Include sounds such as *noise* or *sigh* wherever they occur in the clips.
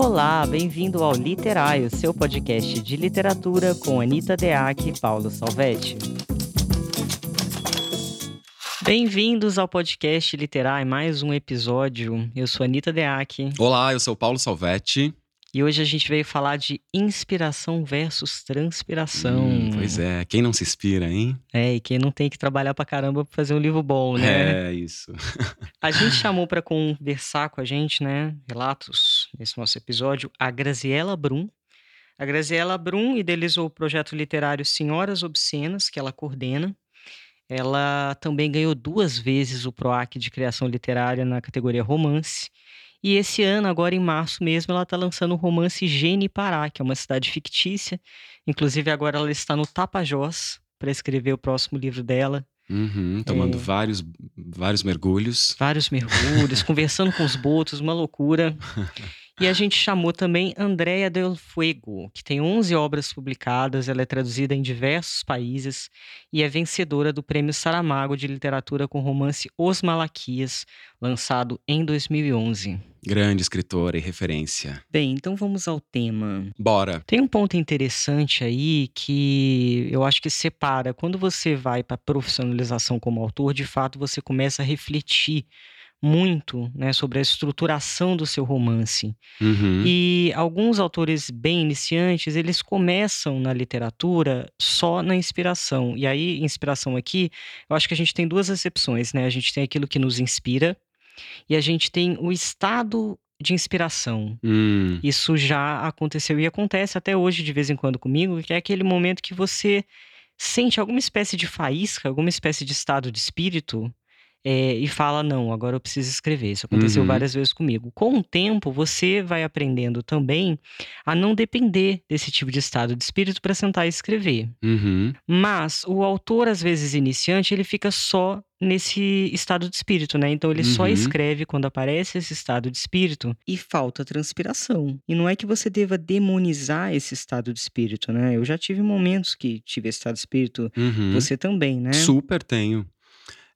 Olá, bem-vindo ao Literário, seu podcast de literatura com Anitta Deac e Paulo Salvetti. Bem-vindos ao podcast Literário, mais um episódio. Eu sou Anitta Deac. Olá, eu sou Paulo Salvetti. E hoje a gente veio falar de inspiração versus transpiração. Hum, pois é, quem não se inspira, hein? É, e quem não tem que trabalhar pra caramba pra fazer um livro bom, né? É, isso. *laughs* a gente chamou para conversar com a gente, né, relatos nesse nosso episódio, a Graziela Brum. A Graziela Brum idealizou o projeto literário Senhoras Obscenas, que ela coordena. Ela também ganhou duas vezes o PROAC de criação literária na categoria romance e esse ano, agora em março mesmo, ela está lançando o romance Gene Pará, que é uma cidade fictícia. Inclusive, agora ela está no Tapajós para escrever o próximo livro dela. Uhum, tomando é... vários, vários mergulhos. Vários mergulhos, *laughs* conversando com os botos, uma loucura. *laughs* E a gente chamou também Andrea Del Fuego, que tem 11 obras publicadas, ela é traduzida em diversos países e é vencedora do Prêmio Saramago de Literatura com o romance Os Malaquias, lançado em 2011. Grande escritora e referência. Bem, então vamos ao tema. Bora. Tem um ponto interessante aí que eu acho que separa. Quando você vai para profissionalização como autor, de fato você começa a refletir muito né, sobre a estruturação do seu romance. Uhum. E alguns autores bem iniciantes, eles começam na literatura só na inspiração. E aí, inspiração aqui, eu acho que a gente tem duas acepções, né? A gente tem aquilo que nos inspira e a gente tem o estado de inspiração. Hum. Isso já aconteceu e acontece até hoje de vez em quando comigo, que é aquele momento que você sente alguma espécie de faísca, alguma espécie de estado de espírito é, e fala: não, agora eu preciso escrever. Isso aconteceu uhum. várias vezes comigo. Com o tempo, você vai aprendendo também a não depender desse tipo de estado de espírito para sentar e escrever. Uhum. Mas o autor, às vezes iniciante, ele fica só nesse estado de espírito, né? Então ele uhum. só escreve quando aparece esse estado de espírito e falta transpiração. E não é que você deva demonizar esse estado de espírito, né? Eu já tive momentos que tive esse estado de espírito, uhum. você também, né? Super tenho.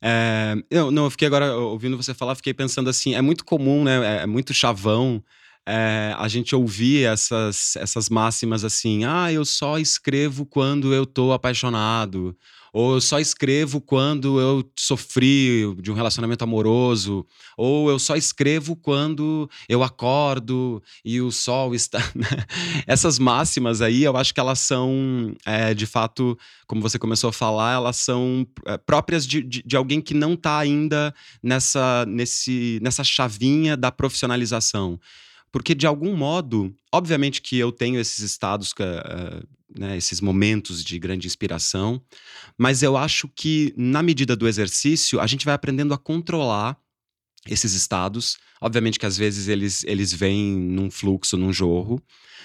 É, eu, não, eu fiquei agora ouvindo você falar, fiquei pensando assim, é muito comum, né? É, é muito chavão é, a gente ouvir essas, essas máximas assim, ah, eu só escrevo quando eu tô apaixonado ou eu só escrevo quando eu sofri de um relacionamento amoroso, ou eu só escrevo quando eu acordo e o sol *laughs* está. Né? Essas máximas aí, eu acho que elas são, é, de fato, como você começou a falar, elas são é, próprias de, de, de, alguém que não está ainda nessa, nesse, nessa chavinha da profissionalização. Porque, de algum modo, obviamente que eu tenho esses estados, uh, né, esses momentos de grande inspiração, mas eu acho que, na medida do exercício, a gente vai aprendendo a controlar esses estados. Obviamente que às vezes eles, eles vêm num fluxo, num jorro,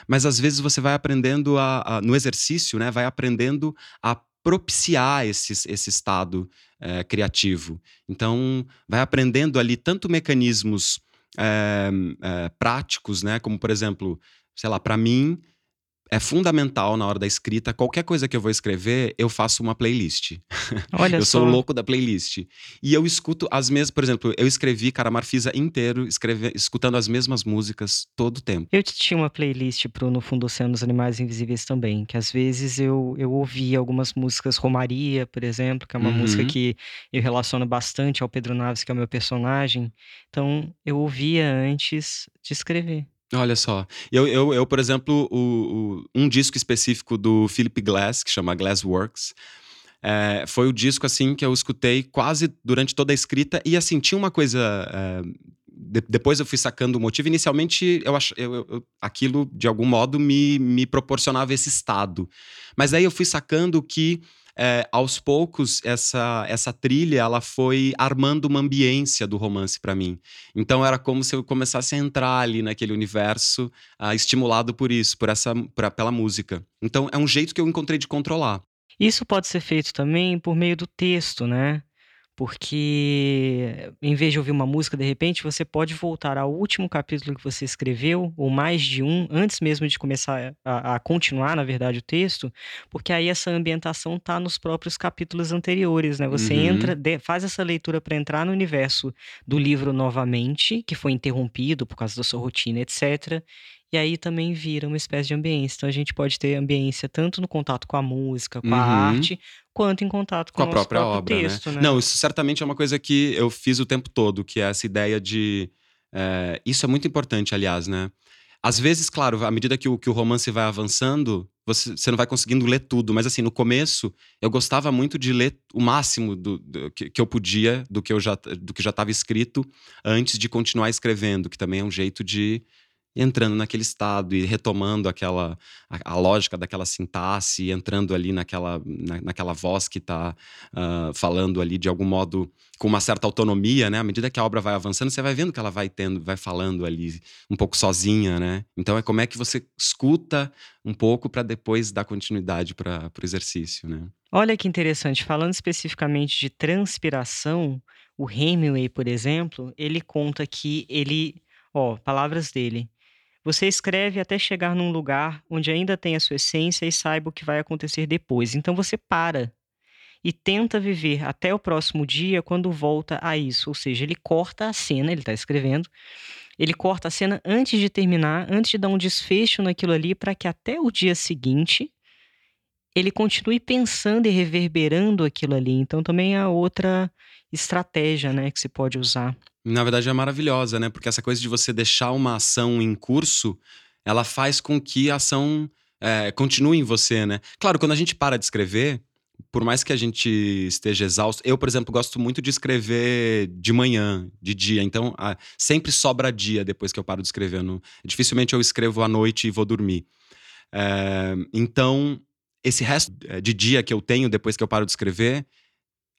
mas às vezes você vai aprendendo a, a no exercício, né, vai aprendendo a propiciar esses, esse estado é, criativo. Então, vai aprendendo ali tanto mecanismos é, é, práticos, né? Como, por exemplo, sei lá, para mim, é fundamental na hora da escrita. Qualquer coisa que eu vou escrever, eu faço uma playlist. *laughs* Olha eu só. sou louco da playlist. E eu escuto as mesmas, por exemplo, eu escrevi Caramarfisa inteiro, escreve, escutando as mesmas músicas todo o tempo. Eu tinha uma playlist pro No Fundo do Oceano dos Animais Invisíveis também, que às vezes eu, eu ouvia algumas músicas, Romaria, por exemplo, que é uma uhum. música que eu relaciono bastante ao Pedro Naves, que é o meu personagem. Então, eu ouvia antes de escrever. Olha só. Eu, eu, eu por exemplo, o, o, um disco específico do Philip Glass, que chama Glassworks, é, foi o disco assim que eu escutei quase durante toda a escrita. E assim, tinha uma coisa. É, de, depois eu fui sacando o motivo. Inicialmente, eu, ach, eu, eu, aquilo, de algum modo, me, me proporcionava esse estado. Mas aí eu fui sacando que é, aos poucos essa essa trilha ela foi armando uma ambiência do romance para mim. Então era como se eu começasse a entrar ali naquele universo, uh, estimulado por isso, por essa pra, pela música. Então é um jeito que eu encontrei de controlar. Isso pode ser feito também por meio do texto, né? Porque em vez de ouvir uma música, de repente, você pode voltar ao último capítulo que você escreveu, ou mais de um, antes mesmo de começar a, a continuar, na verdade, o texto, porque aí essa ambientação está nos próprios capítulos anteriores, né? Você uhum. entra, de, faz essa leitura para entrar no universo do livro novamente, que foi interrompido por causa da sua rotina, etc. e aí também vira uma espécie de ambiência. Então a gente pode ter ambiência tanto no contato com a música, com a Uhum. arte, quanto em contato com, Com a própria obra, né. texto, né. Não, isso certamente é uma coisa que eu fiz o tempo todo, que é essa ideia de, eh, isso é muito importante, aliás, né. Às vezes, claro, à medida que o que o romance vai avançando, você você não vai conseguindo ler tudo, mas assim, no começo, eu gostava muito de ler o máximo do do que que eu podia, do que eu já do que já estava escrito, antes de continuar escrevendo, que também é um jeito de entrando naquele estado e retomando aquela a a lógica daquela sintaxe, entrando ali naquela na naquela voz que tá, hã, falando ali de algum modo com uma certa autonomia, né. À medida que a obra vai avançando, você vai vendo que ela vai tendo vai falando ali um pouco sozinha, né. Então é como é que você escuta um pouco pra depois dar continuidade para o exercício, né. Olha que interessante, falando especificamente de transpiração, o Hemingway, por exemplo, ele conta que ele ó, palavras dele: "Você escreve até chegar num lugar onde ainda tem a sua essência e saiba o que vai acontecer depois, então você para, e tenta viver até o próximo dia quando volta a isso", ou seja, ele corta a cena, ele tá escrevendo, ele corta a cena antes de terminar, antes de dar um desfecho naquilo ali, pra que até o dia seguinte, ele continue pensando e reverberando aquilo ali, então também é outra estratégia, né, que se pode usar. Na verdade é maravilhosa, né, porque essa coisa de você deixar uma ação em curso, ela faz com que a ação, eh, continue em você, né. Claro, quando a gente para de escrever, por mais que a gente esteja exausto eu, por exemplo, gosto muito de escrever de manhã, de dia, então, ah, sempre sobra dia depois que eu paro de escrever, não dificilmente eu escrevo à noite e vou dormir. Eh, então, esse resto de dia que eu tenho depois que eu paro de escrever,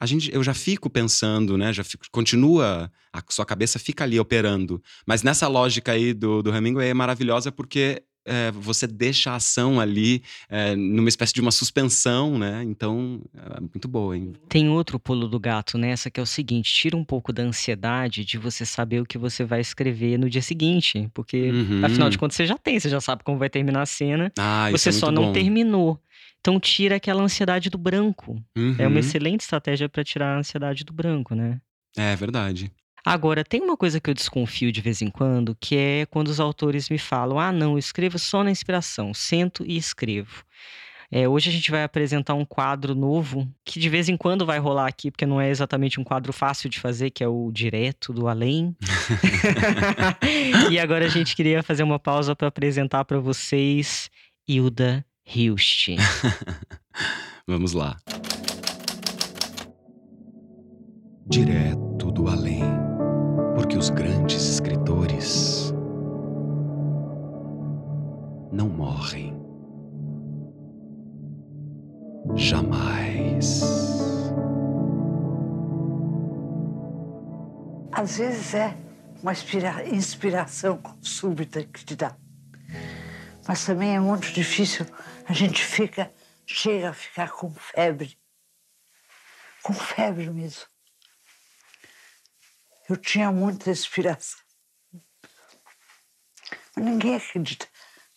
a gente eu já fico pensando, né, já fico continua a sua cabeça fica ali operando. Mas nessa lógica aí do do Hemingway é maravilhosa, porque, eh, você deixa a ação ali, eh, numa espécie de uma suspensão, né, então é muito boa, hein. Tem outro pulo do gato nessa, que é o seguinte, tira um pouco da ansiedade de você saber o que você vai escrever no dia seguinte, porque afinal de Uhum. contas você já tem, você já sabe como vai terminar a cena, Ah, isso você é só não bom. terminou. Então tira aquela ansiedade do branco. É uma Uhum. excelente estratégia pra tirar a ansiedade do branco, né. É verdade. Agora, tem uma coisa que eu desconfio de vez em quando, que é quando os autores me falam: "Ah não, eu escrevo só na inspiração, sento e escrevo". Eh, hoje a gente vai apresentar um quadro novo, que de vez em quando vai rolar aqui, porque não é exatamente um quadro fácil de fazer, que é o Direto do Além. *laughs* *laughs* E agora a gente queria fazer uma pausa pra apresentar pra vocês Hilda Hilst. *laughs* Vamos lá. Direto do além, porque os grandes escritores não morrem. Jamais. Às vezes é uma inspira- inspiração súbita que te dá. Mas também é muito difícil. A gente fica, chega a ficar com febre. Com febre mesmo. Eu tinha muita inspiração. Mas ninguém acredita.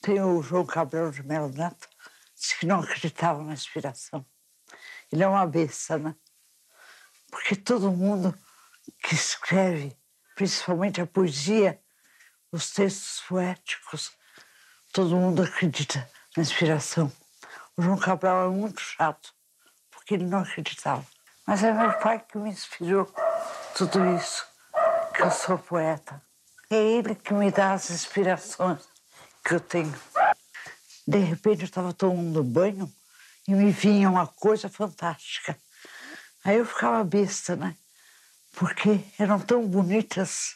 Tem o João Cabral de Melo Neto, disse que não acreditava na inspiração. Ele é uma besta, né? Porque todo mundo que escreve, principalmente a poesia, os textos poéticos, todo mundo acredita inspiração. O João Cabral é muito chato, porque ele não acreditava. Mas é meu pai que me inspirou tudo isso, que eu sou poeta. É ele que me dá as inspirações que eu tenho. De repente eu estava tomando banho e me vinha uma coisa fantástica. Aí eu ficava besta, né? Porque eram tão bonitas.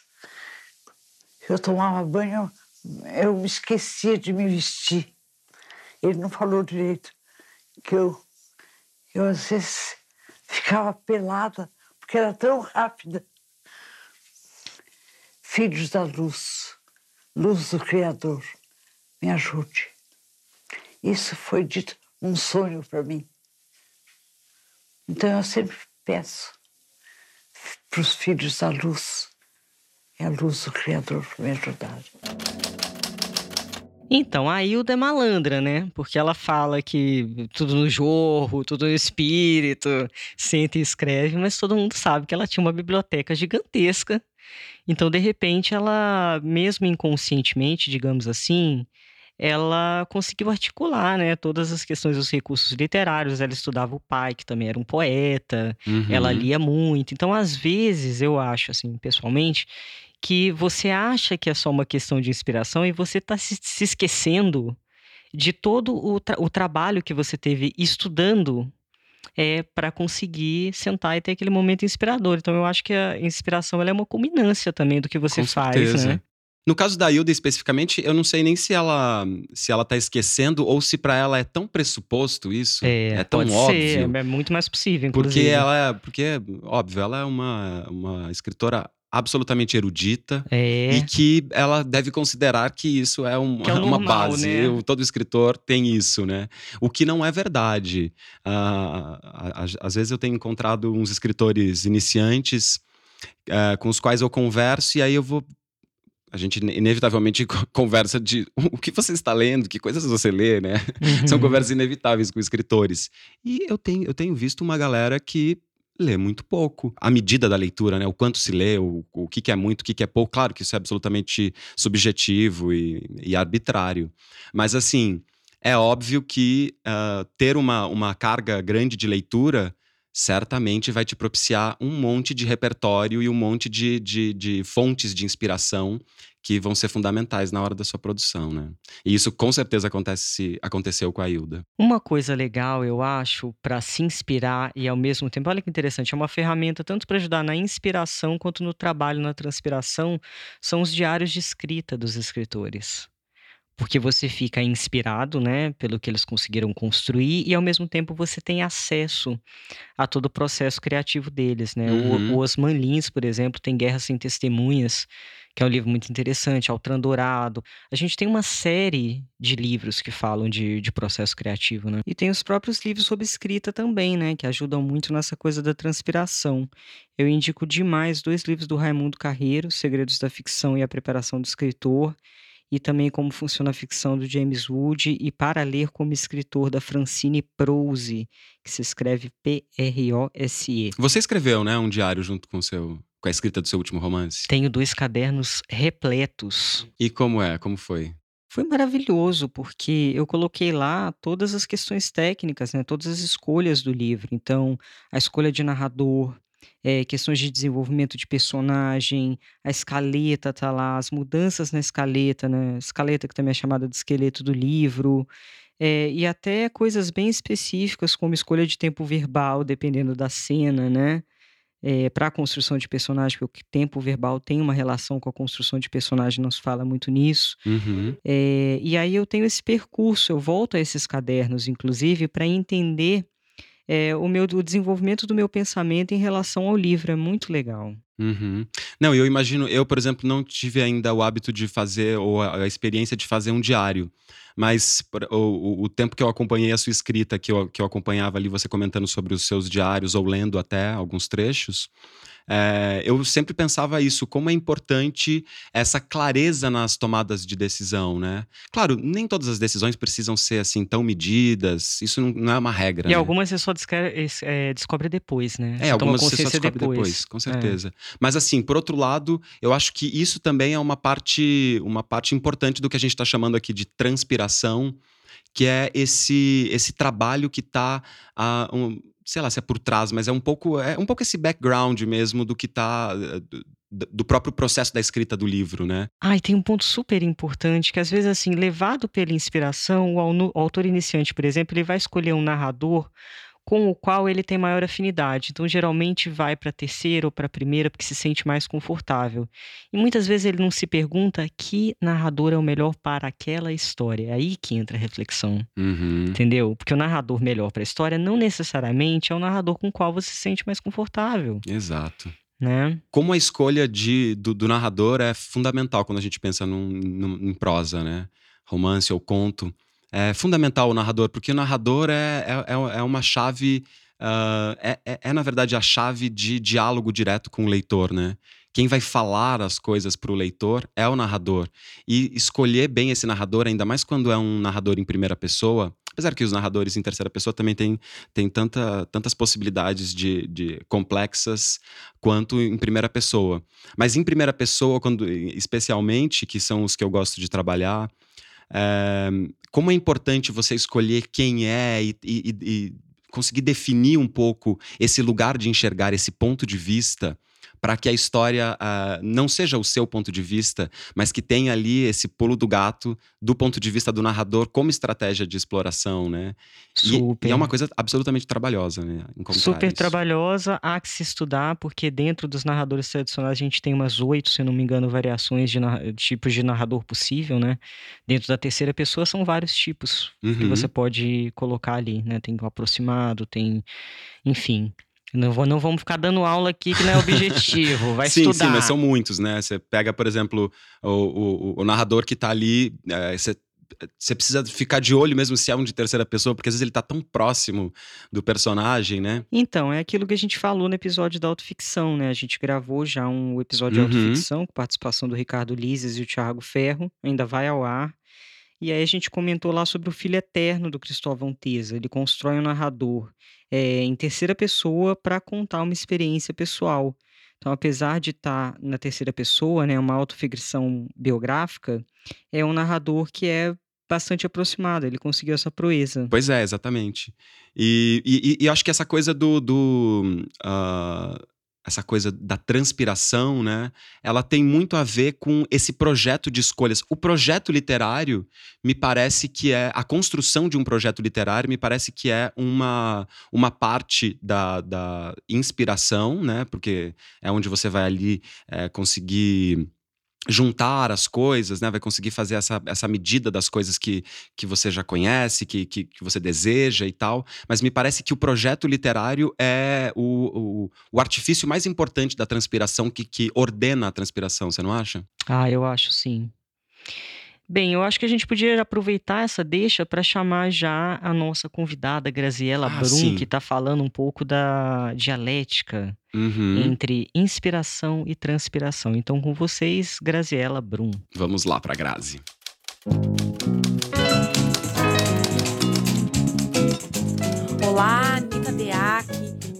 Eu tomava banho, eu me esquecia de me vestir. Ele não falou direito que eu, eu às vezes ficava pelada, porque era tão rápida. Filhos da luz, luz do Criador, me ajude. Isso foi dito um sonho para mim. Então eu sempre peço para os filhos da luz, é a luz do Criador me ajudar. Então, a Hilda é malandra, né, porque ela fala que tudo no jorro, tudo no espírito, senta e escreve, mas todo mundo sabe que ela tinha uma biblioteca gigantesca Então, de repente, ela, mesmo inconscientemente, digamos assim, ela conseguiu articular, né, todas as questões dos recursos literários. Ela estudava o pai, que também era um poeta, uhum. ela lia muito. Então, às vezes, eu acho, assim, pessoalmente, que você acha que é só uma questão de inspiração e você está se, se, esquecendo de todo o, tra o trabalho que você teve estudando é, para conseguir sentar e ter aquele momento inspirador. Então, eu acho que a inspiração é uma culminância também do que você Com faz, certeza. né? No caso da Hilda especificamente, eu não sei nem se ela se ela tá esquecendo ou se para ela é tão pressuposto isso, é, é tão óbvio. Ser, é muito mais possível, inclusive. Porque ela é, porque óbvio, ela é uma, uma escritora absolutamente erudita é. e que ela deve considerar que isso é, um, que é *laughs* uma normal, base. Né? Todo escritor tem isso, né? O que não é verdade. Uh, às vezes eu tenho encontrado uns escritores iniciantes uh, com os quais eu converso e aí eu vou a gente inevitavelmente *laughs* conversa de *laughs* o que você está lendo, que coisas você lê, né? Uhum. São conversas inevitáveis com escritores. E eu tenho, eu tenho visto uma galera que lê muito pouco. A medida da leitura, né? O quanto se lê, o, o que, que é muito, o que, que é pouco. Claro que isso é absolutamente subjetivo e, e arbitrário. Mas, assim, é óbvio que uh, ter uma, uma carga grande de leitura certamente vai te propiciar um monte de repertório e um monte de, de, de, fontes de inspiração que vão ser fundamentais na hora da sua produção, né? E isso com certeza acontece, aconteceu com a Hilda. Uma coisa legal, eu acho, para se inspirar e ao mesmo tempo, olha que interessante, é uma ferramenta tanto para ajudar na inspiração quanto no trabalho, na transpiração, são os diários de escrita dos escritores porque você fica inspirado, né, pelo que eles conseguiram construir e ao mesmo tempo você tem acesso a todo o processo criativo deles, né? Uhum. O, o Osman Lins, por exemplo, tem Guerra sem Testemunhas, que é um livro muito interessante, Altran Dourado. A gente tem uma série de livros que falam de, de processo criativo, né? E tem os próprios livros sobre escrita também, né, que ajudam muito nessa coisa da transpiração. Eu indico demais dois livros do Raimundo Carreiro, Segredos da Ficção e a Preparação do Escritor, e também como funciona a ficção do James Wood e para ler como escritor da Francine Prose, que se escreve P-R-O-S-E. Você escreveu, né, um diário junto com o seu com a escrita do seu último romance? Tenho dois cadernos repletos. E como é? Como foi? Foi maravilhoso, porque eu coloquei lá todas as questões técnicas, né, todas as escolhas do livro. Então, a escolha de narrador, é, questões de desenvolvimento de personagem, a escaleta tá lá, as mudanças na escaleta, né? Escaleta que também é chamada de esqueleto do livro. É, e até coisas bem específicas, como escolha de tempo verbal, dependendo da cena, né? É, para a construção de personagem, porque o tempo verbal tem uma relação com a construção de personagem, não se fala muito nisso. Uhum. É, e aí eu tenho esse percurso, eu volto a esses cadernos, inclusive, para entender é, o meu o desenvolvimento do meu pensamento em relação ao livro. É muito legal. Uhum. Não, eu imagino, eu, por exemplo, não tive ainda o hábito de fazer, ou a, a experiência de fazer um diário. Mas o, o, tempo que eu acompanhei a sua escrita, que eu, que eu acompanhava ali você comentando sobre os seus diários, ou lendo até alguns trechos, é, eu sempre pensava isso, como é importante essa clareza nas tomadas de decisão, né? Claro, nem todas as decisões precisam ser assim tão medidas, isso não, não é uma regra. E né? algumas você só descobre, é, descobre depois, né? É, você algumas você só descobre depois, depois com é. certeza. É. Mas assim, por outro lado, eu acho que isso também é uma parte, uma parte importante do que a gente está chamando aqui de transpiração, que é esse, esse trabalho que está. Uh, um, sei lá se é por trás, mas é um pouco é um pouco esse background mesmo do que tá eh, do próprio processo da escrita do livro, né? Ah, e tem um ponto super importante que às vezes assim, levado pela inspiração, o autor iniciante, por exemplo, ele vai escolher um narrador com o qual ele tem maior afinidade. Então, geralmente vai para a terceira ou para a primeira porque se sente mais confortável. E muitas vezes ele não se pergunta que narrador é o melhor para aquela história. É aí que entra a reflexão. Uhum. Entendeu? Porque o narrador melhor para a história não necessariamente é o narrador com o qual você se sente mais confortável. Exato. Né? Como a escolha de, do, do narrador é fundamental quando a gente pensa num, num, em prosa, né? Romance ou conto é fundamental o narrador, porque o narrador é, é, é, é uma chave. Uh, é, é, é, na verdade, a chave de diálogo direto com o leitor, né? Quem vai falar as coisas para o leitor é o narrador. E escolher bem esse narrador, ainda mais quando é um narrador em primeira pessoa, Apesar que os narradores em terceira pessoa também têm tem tanta, tantas possibilidades de, de complexas quanto em primeira pessoa. Mas em primeira pessoa, quando, especialmente, que são os que eu gosto de trabalhar, é, como é importante você escolher quem é e, e, e conseguir definir um pouco esse lugar de enxergar, esse ponto de vista para que a história uh, não seja o seu ponto de vista, mas que tenha ali esse pulo do gato do ponto de vista do narrador como estratégia de exploração, né? Super. E, e é uma coisa absolutamente trabalhosa, né? Super isso. trabalhosa, há que se estudar, porque dentro dos narradores tradicionais a gente tem umas oito, se não me engano, variações de tipos de narrador possível, né? Dentro da terceira pessoa são vários tipos uhum. que você pode colocar ali, né? Tem o aproximado, tem, enfim. Não, vou, não vamos ficar dando aula aqui que não é objetivo, vai *laughs* sim, estudar. Sim, mas são muitos, né? Você pega, por exemplo, o, o, o narrador que está ali, é, você, você precisa ficar de olho mesmo se é um de terceira pessoa, porque às vezes ele está tão próximo do personagem, né? Então, é aquilo que a gente falou no episódio da autoficção, né? A gente gravou já um episódio uhum. de autoficção com participação do Ricardo Lises e o Thiago Ferro, ainda vai ao ar. E aí a gente comentou lá sobre o filho eterno do Cristóvão Teza. Ele constrói um narrador é, em terceira pessoa para contar uma experiência pessoal. Então, apesar de estar tá na terceira pessoa, né, uma autoficção biográfica, é um narrador que é bastante aproximado, ele conseguiu essa proeza. Pois é, exatamente. E, e, e acho que essa coisa do, do uh, essa coisa da transpiração, né? Ela tem muito a ver com esse projeto de escolhas. O projeto literário me parece que é a construção de um projeto literário me parece que é uma, uma parte da, da inspiração, né? Porque é onde você vai ali é, conseguir juntar as coisas, né? Vai conseguir fazer essa, essa medida das coisas que, que você já conhece, que, que, que você deseja e tal. Mas me parece que o projeto literário é o, o, o artifício mais importante da transpiração, que, que ordena a transpiração, você não acha? Ah, eu acho sim. Bem, eu acho que a gente podia aproveitar essa deixa para chamar já a nossa convidada, Graziela ah, Brum, sim. que está falando um pouco da dialética uhum. entre inspiração e transpiração. Então, com vocês, Graziela Brum. Vamos lá para Grazi. Olá, Anitta Deac,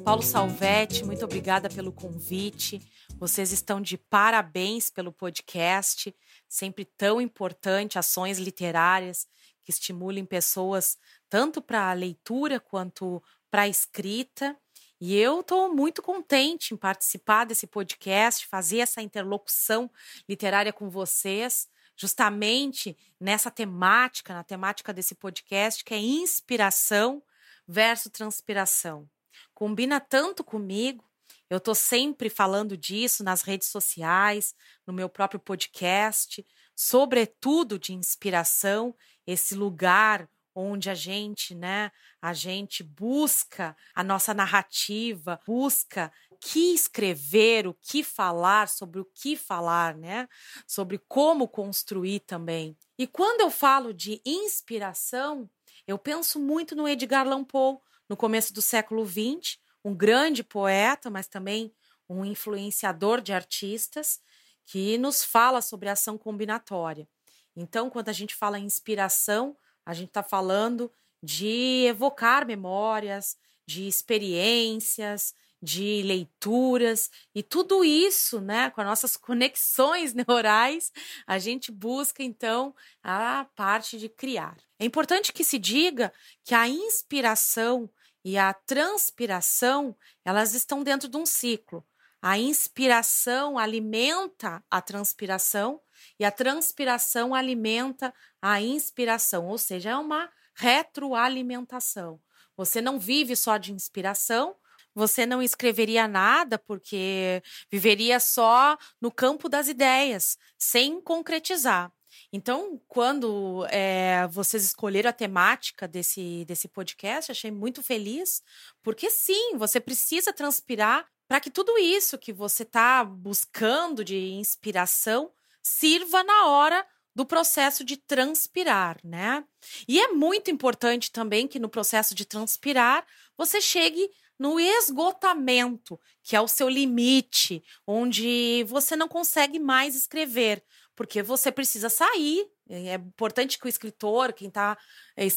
Paulo Salvetti, muito obrigada pelo convite. Vocês estão de parabéns pelo podcast sempre tão importante, ações literárias que estimulem pessoas tanto para a leitura quanto para a escrita. E eu estou muito contente em participar desse podcast, fazer essa interlocução literária com vocês, justamente nessa temática, na temática desse podcast, que é inspiração versus transpiração. Combina tanto comigo, eu estou sempre falando disso nas redes sociais, no meu próprio podcast, sobretudo de inspiração, esse lugar onde a gente, né, a gente busca a nossa narrativa, busca o que escrever, o que falar, sobre o que falar, né? Sobre como construir também. E quando eu falo de inspiração, eu penso muito no Edgar Allan Poe, no começo do século XX, um grande poeta, mas também um influenciador de artistas, que nos fala sobre ação combinatória. Então, quando a gente fala em inspiração, a gente está falando de evocar memórias, de experiências, de leituras e tudo isso, né, com as nossas *laughs* conexões neurais, a gente busca então a parte de criar. É importante que se diga que a inspiração e a transpiração, elas estão dentro de um ciclo. A inspiração alimenta a transpiração e a transpiração alimenta a inspiração, ou seja, é uma retroalimentação. Você não vive só de inspiração, você não escreveria nada porque viveria só no campo das ideias, sem concretizar. Então, quando é, vocês escolheram a temática desse, desse podcast, achei muito feliz, porque sim, você precisa transpirar para que tudo isso que você está buscando de inspiração sirva na hora do processo de transpirar, né? E é muito importante também que no processo de transpirar você chegue no esgotamento, que é o seu limite, onde você não consegue mais escrever, porque você precisa sair É importante que o escritor, quem tá,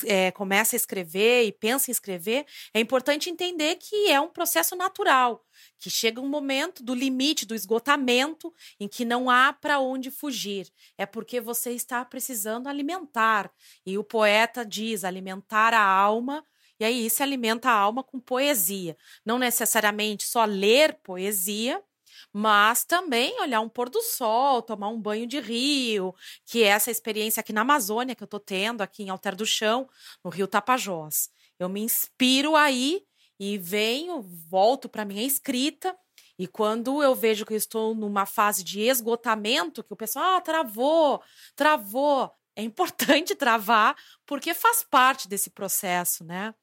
é, começa a escrever e pensa em escrever, é importante entender que é um processo natural, que chega um momento do limite, do esgotamento, em que não há para onde fugir. É porque você está precisando alimentar. E o poeta diz: alimentar a alma. E aí se alimenta a alma com poesia. Não necessariamente só ler poesia, mas também olhar um pôr do sol, tomar um banho de rio, que é essa experiência aqui na Amazônia que eu estou tendo, aqui em Alter do Chão, no Rio Tapajós. Eu me inspiro aí e venho, volto para minha escrita. E quando eu vejo que eu estou numa fase de esgotamento, que o pessoal, ah, travou, travou. É importante *laughs* travar, porque faz parte desse processo, né?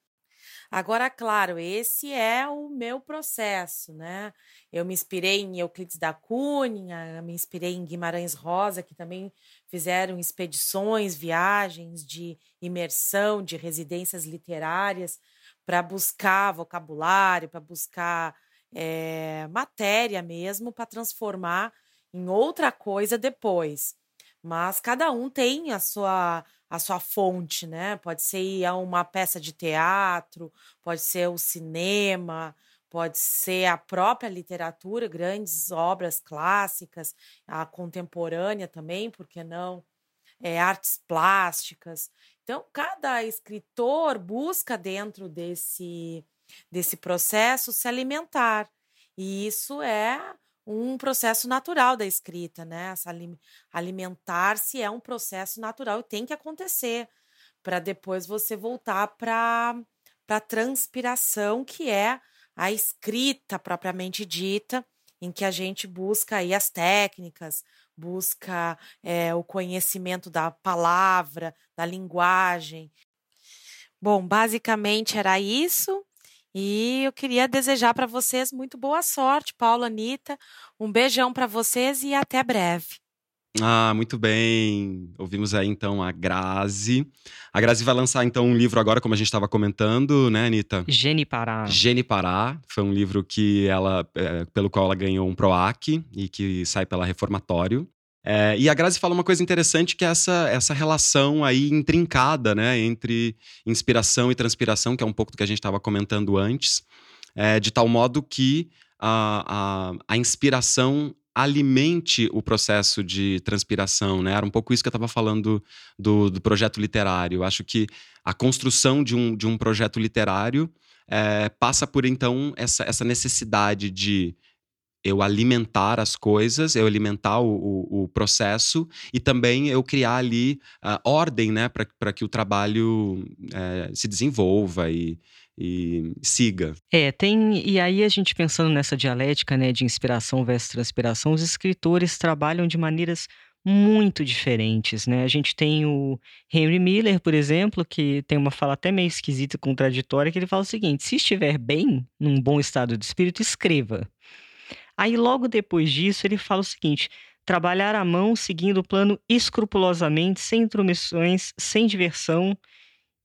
Agora, claro, esse é o meu processo, né? Eu me inspirei em Euclides da Cunha, me inspirei em Guimarães Rosa, que também fizeram expedições, viagens de imersão, de residências literárias, para buscar vocabulário, para buscar é, matéria mesmo, para transformar em outra coisa depois. Mas cada um tem a sua a sua fonte, né? Pode ser uma peça de teatro, pode ser o cinema, pode ser a própria literatura, grandes obras clássicas, a contemporânea também, por que não? É, artes plásticas. Então, cada escritor busca dentro desse, desse processo se alimentar. E isso é um processo natural da escrita, né? Alimentar-se é um processo natural e tem que acontecer para depois você voltar para a transpiração, que é a escrita propriamente dita, em que a gente busca aí as técnicas, busca é, o conhecimento da palavra, da linguagem. Bom, basicamente era isso. E eu queria desejar para vocês muito boa sorte, Paulo, Anitta. Um beijão para vocês e até breve. Ah, muito bem. Ouvimos aí então a Grazi. A Grazi vai lançar então um livro agora, como a gente estava comentando, né, Anitta? Gene Pará. Gene Pará. Foi um livro que ela, é, pelo qual ela ganhou um PROAC e que sai pela Reformatório. É, e a Grazi fala uma coisa interessante que é essa, essa relação aí intrincada, né, entre inspiração e transpiração, que é um pouco do que a gente estava comentando antes, é, de tal modo que a, a, a inspiração alimente o processo de transpiração, né? Era um pouco isso que eu estava falando do, do, projeto literário. Eu acho que a construção de um, de um projeto literário é, passa por, então, essa, essa necessidade de eu alimentar as coisas, eu alimentar o, o, o processo e também eu criar ali uh, ordem, né, para que o trabalho uh, se desenvolva e, e siga. É, tem. E aí a gente pensando nessa dialética, né, de inspiração versus transpiração, os escritores trabalham de maneiras muito diferentes, né? A gente tem o Henry Miller, por exemplo, que tem uma fala até meio esquisita, contraditória, que ele fala o seguinte: se estiver bem, num bom estado de espírito, escreva. Aí, logo depois disso, ele fala o seguinte: trabalhar à mão, seguindo o plano escrupulosamente, sem intromissões, sem diversão.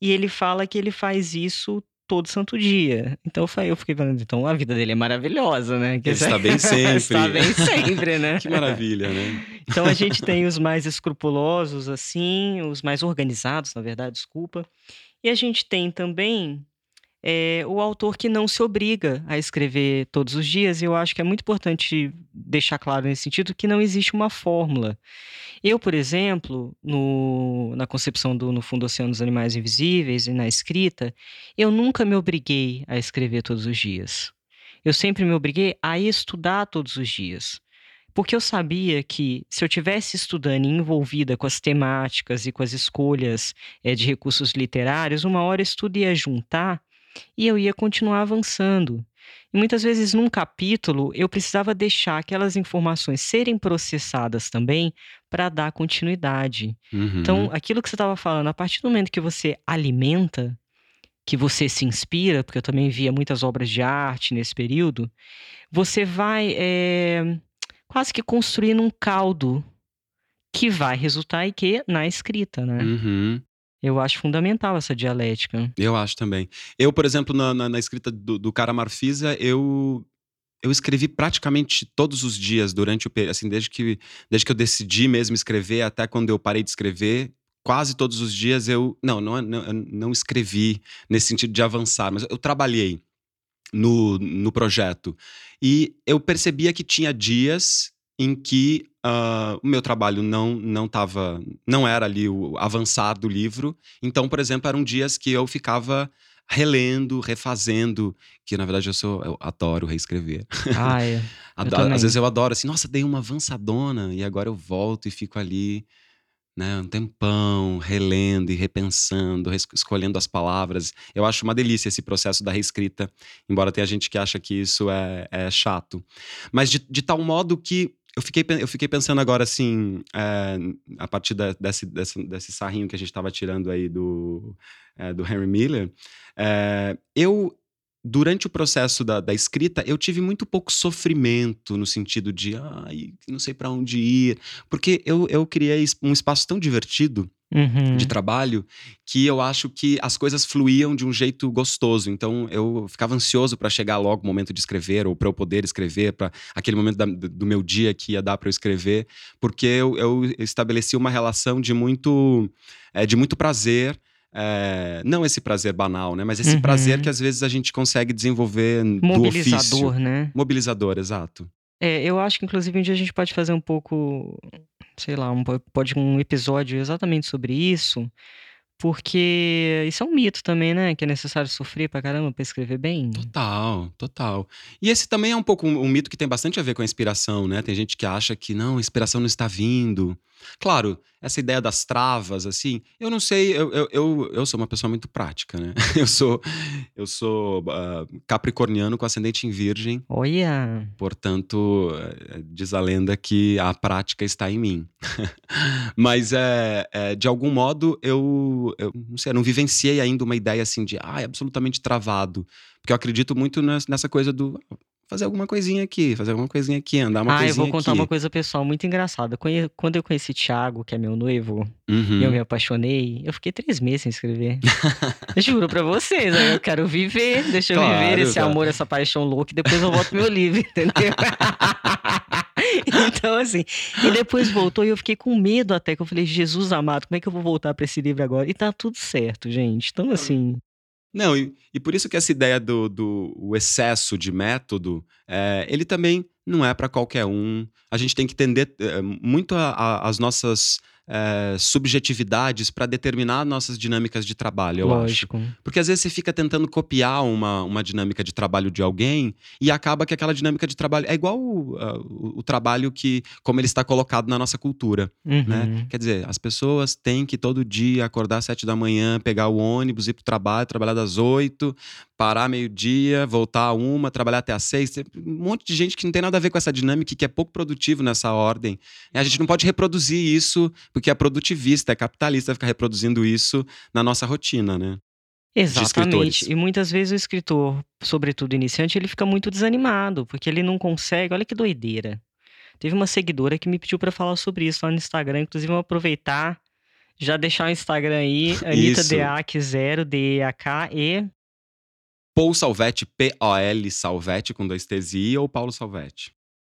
E ele fala que ele faz isso todo santo dia. Então eu fiquei falando, então a vida dele é maravilhosa, né? Que ele está bem *laughs* sempre. está bem sempre, né? que maravilha, né? Então a gente tem os mais escrupulosos, assim, os mais organizados, na verdade, desculpa. E a gente tem também é o autor que não se obriga a escrever todos os dias, e eu acho que é muito importante deixar claro nesse sentido que não existe uma fórmula. Eu, por exemplo, no, na concepção do No Fundo Oceano dos Animais Invisíveis e na escrita, eu nunca me obriguei a escrever todos os dias. Eu sempre me obriguei a estudar todos os dias. Porque eu sabia que se eu tivesse estudando e envolvida com as temáticas e com as escolhas é, de recursos literários, uma hora isso tudo ia juntar e eu ia continuar avançando. E muitas vezes, num capítulo, eu precisava deixar aquelas informações serem processadas também para dar continuidade. Uhum. Então, aquilo que você estava falando, a partir do momento que você alimenta, que você se inspira, porque eu também via muitas obras de arte nesse período, você vai é, quase que construindo um caldo que vai resultar em que na escrita, né? Uhum. Eu acho fundamental essa dialética. Eu acho também. Eu, por exemplo, na, na, na escrita do, do Cara Marfisa, eu eu escrevi praticamente todos os dias durante o assim desde que desde que eu decidi mesmo escrever até quando eu parei de escrever quase todos os dias eu não não não, não escrevi nesse sentido de avançar mas eu trabalhei no, no projeto e eu percebia que tinha dias em que uh, o meu trabalho não não tava, não era ali o avançar do livro. Então, por exemplo, eram dias que eu ficava relendo, refazendo, que na verdade eu sou eu adoro reescrever. Ah, é. *laughs* adoro, às vezes eu adoro assim, nossa, dei uma avançadona e agora eu volto e fico ali né, um tempão relendo e repensando, escolhendo as palavras. Eu acho uma delícia esse processo da reescrita, embora tenha gente que acha que isso é, é chato. Mas de, de tal modo que eu fiquei, eu fiquei pensando agora assim, é, a partir da, desse, desse, desse sarrinho que a gente estava tirando aí do, é, do Henry Miller, é, eu durante o processo da, da, escrita, eu tive muito pouco sofrimento no sentido de, ai, não sei para onde ir, porque eu, eu criei um espaço tão divertido uhum. de trabalho que eu acho que as coisas fluíam de um jeito gostoso. Então eu ficava ansioso para chegar logo o momento de escrever ou para eu poder escrever, para aquele momento da, do meu dia que ia dar para eu escrever, porque eu, eu estabeleci uma relação de muito, é, de muito prazer é, não esse prazer banal, né? Mas esse uhum. prazer que às vezes a gente consegue desenvolver Mobilizador, do ofício. né? Mobilizador, exato. É, eu acho que inclusive um dia a gente pode fazer um pouco, sei lá, um, pode um episódio exatamente sobre isso, porque isso é um mito também, né? Que é necessário sofrer pra caramba pra escrever bem. Total, total. E esse também é um pouco um, um mito que tem bastante a ver com a inspiração, né? Tem gente que acha que não, a inspiração não está vindo. Claro, essa ideia das travas, assim, eu não sei, eu, eu, eu, eu sou uma pessoa muito prática, né? *laughs* Eu sou, eu sou uh, capricorniano com ascendente em virgem. Olha! Portanto, eh, diz a lenda que a prática está em mim. *laughs* Mas, é, é, de algum modo, eu, eu não sei, eu não vivenciei ainda uma ideia assim de, ah, é absolutamente travado. Porque eu acredito muito nessa coisa do fazer alguma coisinha aqui, fazer alguma coisinha aqui, andar uma ah, coisinha aqui. Ah, eu vou contar aqui. uma coisa pessoal muito engraçada. Quando eu conheci Thiago, que é meu noivo, uhum. e eu me apaixonei, eu fiquei três meses sem escrever. eu juro pra vocês, eu quero viver, deixa eu claro, viver esse tá. amor, essa paixão louca, e depois eu volto meu livro, entendeu? *laughs* então, assim, e depois voltou e eu fiquei com medo até, que eu falei, Jesus amado, como é que eu vou voltar para esse livro agora? E tá tudo certo, gente. Então, assim, não, e, e por isso que essa ideia do, do excesso de método, é, ele também não é para qualquer um. A gente tem que entender é, muito a, a, as nossas é, subjetividades para determinar nossas dinâmicas de trabalho, eu Lógico. acho. Porque às vezes você fica tentando copiar uma, uma dinâmica de trabalho de alguém e acaba que aquela dinâmica de trabalho é igual o, uh, o trabalho que, como ele está colocado na nossa cultura. Uhum. Né? Quer dizer, as pessoas têm que todo dia acordar às sete da manhã, pegar o ônibus, ir para o trabalho, trabalhar das oito, parar meio-dia, voltar a uma, trabalhar até às seis. Tem um monte de gente que não tem nada a ver com essa dinâmica e que é pouco produtivo nessa ordem. A gente não pode reproduzir isso, porque é produtivista, é capitalista ficar reproduzindo isso na nossa rotina, né? Exatamente. E muitas vezes o escritor, sobretudo iniciante, ele fica muito desanimado, porque ele não consegue. Olha que doideira. Teve uma seguidora que me pediu para falar sobre isso lá no Instagram, inclusive eu vou aproveitar já deixar o Instagram aí, *laughs* Anitta Deac 0 D E A K E Paul Salvetti, P-O-L Salvetti com dois T's e I ou Paulo Salvetti?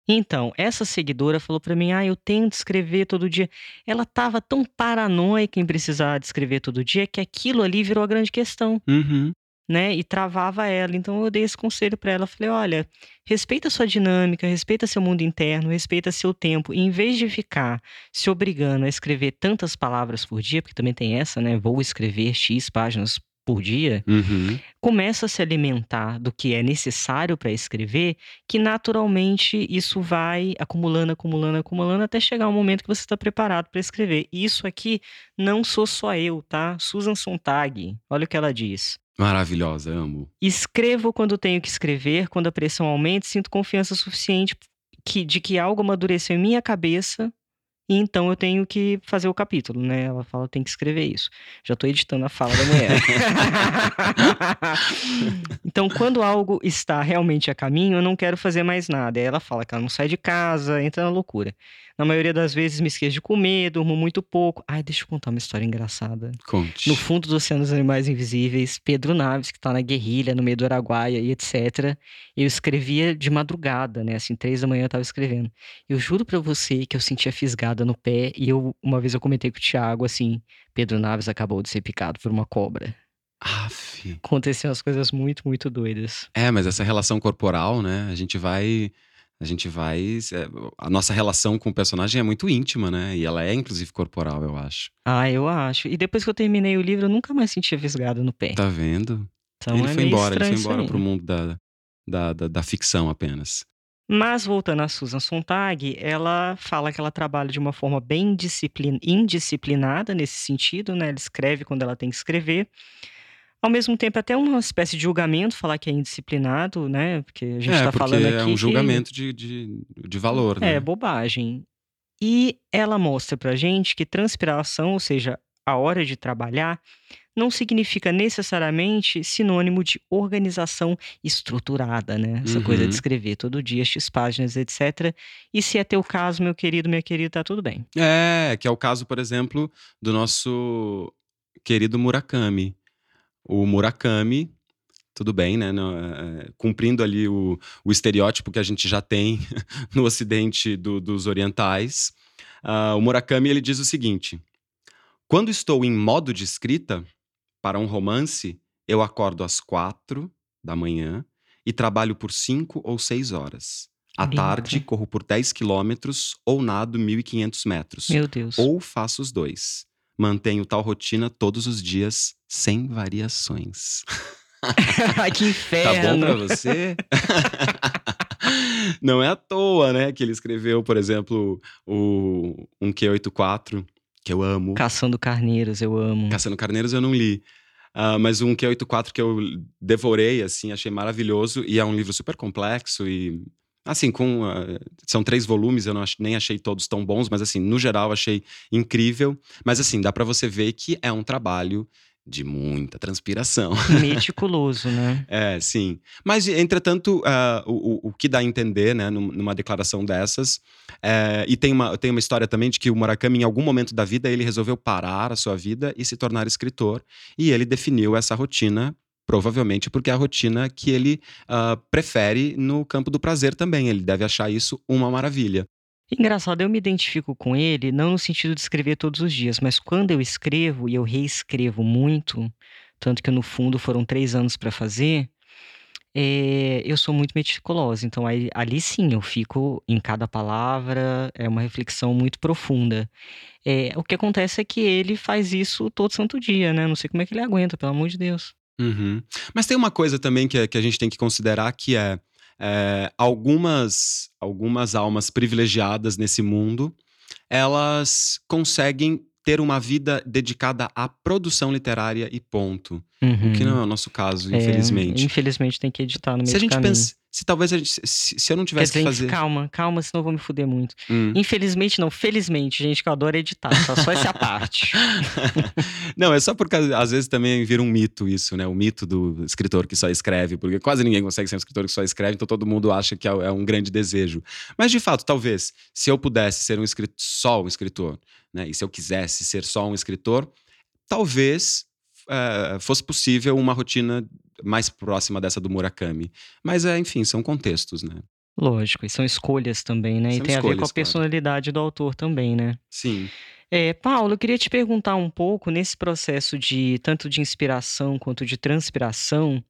Então, essa seguidora falou para mim: "Ah, eu tenho de escrever todo dia". Ela estava tão paranoica em precisar de escrever todo dia que aquilo ali virou a grande questão, Uhum. né? E travava ela. Então eu dei esse conselho para ela, falei: "Olha, respeita a sua dinâmica, respeita seu mundo interno, respeita seu tempo. E em vez de ficar se obrigando a escrever tantas palavras por dia, porque também tem essa, né? Vou escrever X páginas por dia, uhum. começa a se alimentar do que é necessário para escrever, que naturalmente isso vai acumulando, acumulando, acumulando, até chegar um momento que você está preparado para escrever. Isso aqui não sou só eu, tá? Susan Sontag, olha o que ela diz. Maravilhosa, amo. Escrevo quando tenho que escrever, quando a pressão aumenta, sinto confiança suficiente que, de que algo amadureceu em minha cabeça e então eu tenho que fazer o capítulo, né? Ela fala, tem que escrever isso. Já estou editando a fala da mulher. *laughs* então, quando algo está realmente a caminho, eu não quero fazer mais nada. Aí ela fala que ela não sai de casa, entra na loucura. Na maioria das vezes me esqueço de comer, durmo muito pouco. Ai, deixa eu contar uma história engraçada. Conte. No fundo do Oceano dos Animais Invisíveis, Pedro Naves, que tá na guerrilha, no meio do Araguaia e etc. Eu escrevia de madrugada, né? Assim, três da manhã eu tava escrevendo. Eu juro pra você que eu sentia fisgada no pé e eu, uma vez eu comentei com o Thiago, assim, Pedro Naves acabou de ser picado por uma cobra. Aff. Aconteciam as coisas muito, muito doidas. É, mas essa relação corporal, né? A gente vai. A gente vai. é, A nossa relação com o personagem é muito íntima, né? E ela é, inclusive, corporal, eu acho. Ah, eu acho. E depois que eu terminei o livro, eu nunca mais sentia fisgado no pé. Tá vendo? Então ele é foi embora, ele foi embora pro mundo da, da, da, da ficção apenas. Mas voltando a Susan Sontag, ela fala que ela trabalha de uma forma bem disciplin... indisciplinada nesse sentido, né? Ela escreve quando ela tem que escrever. Ao mesmo tempo, até uma espécie de julgamento falar que é indisciplinado, né? Porque a gente é, está porque falando aqui. é um que- julgamento de, de, de valor, né? É, bobagem. E ela mostra pra gente que transpiração, ou seja, a hora de trabalhar, não significa necessariamente sinônimo de organização estruturada, né? Essa coisa Uhum. de escrever todo dia X páginas, etc. E se é teu caso, meu querido, minha querida, tá tudo bem. É, que é o caso, por exemplo, do nosso querido Murakami. O Murakami, tudo bem, né? não, é, cumprindo ali o, o estereótipo que a gente já tem *laughs* no ocidente do- dos orientais. ah, o Murakami ele diz o seguinte: quando estou em modo de escrita para um romance, eu acordo às quatro da manhã e trabalho por cinco ou seis horas. À Lindo. tarde, corro por 10 quilômetros ou nado 1.500 metros. Meu Deus. Ou faço os dois. Mantenho tal rotina todos os dias, sem variações. *laughs* Que Tá bom inferno. pra você? *laughs* Não é à toa, né, que ele escreveu, por exemplo, o um Q84, que eu amo. Caçando carneiros, eu amo. Caçando Carneiros eu não li. Ah, mas um Q84 que eu devorei, assim, achei maravilhoso. E é um livro super complexo e... Assim, com... ah, são três volumes, eu não ach- nem achei todos tão bons, mas assim, no geral, achei incrível. Mas assim, dá pra você ver que é um trabalho de muita transpiração. *laughs* Meticuloso, né? É, sim. Mas, entretanto, ah, o, o- que dá a entender, né, num- numa declaração dessas, é, e tem uma, tem uma história também de que o Murakami, em algum momento da vida, ele resolveu parar a sua vida e se tornar escritor, e ele definiu essa rotina, provavelmente porque é a rotina que ele ah, prefere no campo do prazer também. Ele deve achar isso uma maravilha. Engraçado, eu me identifico com ele, não no sentido de escrever todos os dias, mas quando eu escrevo e eu reescrevo muito, tanto que no fundo foram três anos para fazer, é, eu sou muito meticulosa. Então aí- ali sim eu fico em cada palavra, é uma reflexão muito profunda. É, o que acontece é que ele faz isso todo santo dia, né? Não sei como é que ele aguenta, pelo amor de Deus. Uhum. Mas tem uma coisa também que, que a gente tem que considerar que é, é, algumas, algumas almas privilegiadas nesse mundo, elas conseguem ter uma vida dedicada à produção literária e ponto. O que não é o nosso caso, É, infelizmente. infelizmente tem que editar no meio se a gente pensa, se talvez a gente, se, se eu não Quer tivesse dizer, que fazer, calma, calma, senão eu vou me fuder muito. Hum. Infelizmente não, felizmente, gente, que eu adoro editar, só, só essa parte. *laughs* não, é só porque às vezes também vira um mito isso, né? O mito do escritor que só escreve, porque quase ninguém consegue ser um escritor que só escreve, então todo mundo acha que é é um grande desejo. Mas de fato, talvez, se eu pudesse ser um escritor, só um escritor, né? E se eu quisesse ser só um escritor, talvez eh, fosse possível uma rotina mais próxima dessa do Murakami. Mas, é, enfim, são contextos, né? Lógico, e são escolhas também, né? E São tem a ver com a escolhas, claro. personalidade do autor também, né? Sim. É, Paulo, eu queria te perguntar um pouco nesse processo de tanto de inspiração quanto de transpiração,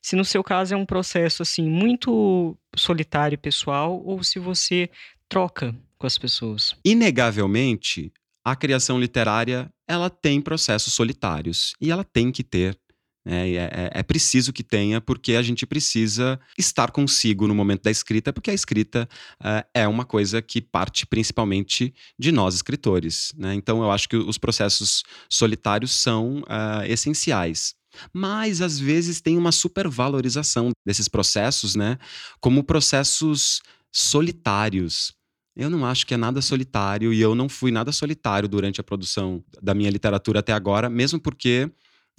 se no seu caso é um processo assim muito solitário e pessoal ou se você troca com as pessoas. Inegavelmente, a criação literária ela tem processos solitários e ela tem que ter. né? É, é- é preciso que tenha, porque a gente precisa estar consigo no momento da escrita, porque a escrita eh, é uma coisa que parte principalmente de nós escritores. né? Então, eu acho que os processos solitários são ah, essenciais. Mas, às vezes, tem uma supervalorização desses processos, né? Como processos solitários. Eu não acho que é nada solitário e eu não fui nada solitário durante a produção da minha literatura até agora, mesmo porque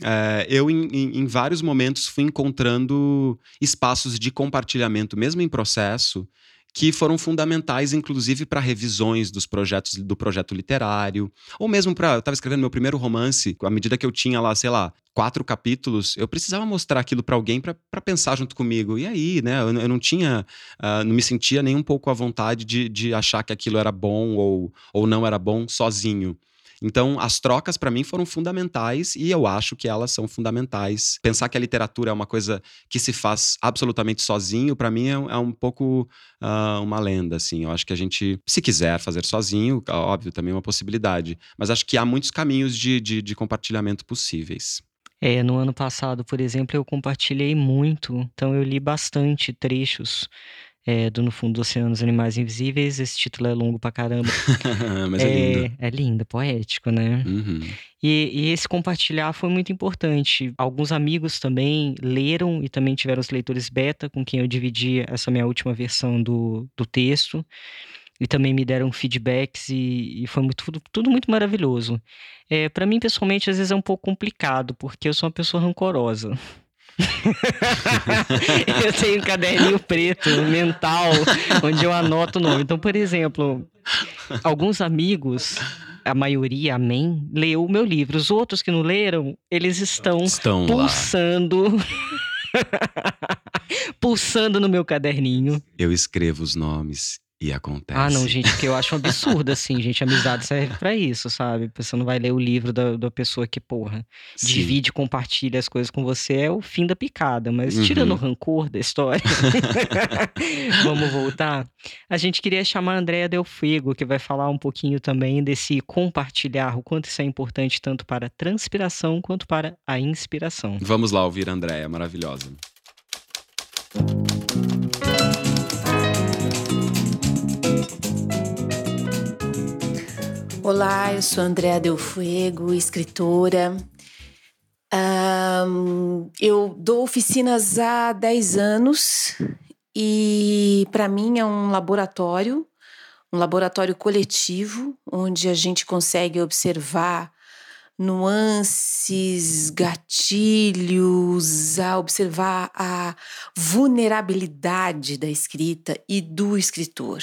eh, eu, em- em vários momentos, fui encontrando espaços de compartilhamento, mesmo em processo, que foram fundamentais, inclusive, para revisões dos projetos do projeto literário, ou mesmo para. Eu estava escrevendo meu primeiro romance, à medida que eu tinha lá, sei lá, quatro capítulos, eu precisava mostrar aquilo para alguém para pensar junto comigo. E aí, né? Eu, eu não tinha. Uh, não me sentia nem um pouco à vontade de, de achar que aquilo era bom ou, ou não era bom sozinho. Então, as trocas para mim foram fundamentais e eu acho que elas são fundamentais. Pensar que a literatura é uma coisa que se faz absolutamente sozinho, para mim é, é, um pouco uh, uma lenda, assim. Eu acho que a gente, se quiser fazer sozinho, óbvio, também é uma possibilidade. Mas acho que há muitos caminhos de, de, de compartilhamento possíveis. É, no ano passado, por exemplo, eu compartilhei muito, então eu li bastante trechos é, do No Fundo do Oceano Animais Invisíveis. Esse título é longo pra caramba. *laughs* Mas é, é lindo. É lindo, poético, né? Uhum. E, e, esse compartilhar foi muito importante. Alguns amigos também leram e também tiveram os leitores beta com quem eu dividi essa minha última versão do, do texto. E também me deram feedbacks e, e foi muito, tudo, tudo muito maravilhoso. É, para mim, pessoalmente, às vezes é um pouco complicado, porque eu sou uma pessoa rancorosa. *laughs* eu tenho um caderninho preto mental onde eu anoto o nome. Então, por exemplo, alguns amigos, a maioria, amém, leu o meu livro. Os outros que não leram, eles estão, estão pulsando. *laughs* pulsando no meu caderninho. Eu escrevo os nomes e acontece. Ah, não, gente, que eu acho um absurdo, *laughs* assim, gente. Amizade serve para isso, sabe? Você não vai ler o livro da, da pessoa que, porra, Sim. divide, compartilha as coisas com você, é o fim da picada. Mas uhum. tirando o rancor da história, *laughs* *laughs* vamos voltar. A gente queria chamar a Andréa Del Fuego, que vai falar um pouquinho também desse compartilhar, o quanto isso é importante tanto para a transpiração quanto para a inspiração. Vamos lá ouvir a Andréa, maravilhosa. Olá, eu sou Andréa Del Fuego, escritora. Um, eu dou oficinas há 10 anos e para mim é um laboratório, um laboratório coletivo, onde a gente consegue observar nuances, gatilhos, a observar a vulnerabilidade da escrita e do escritor.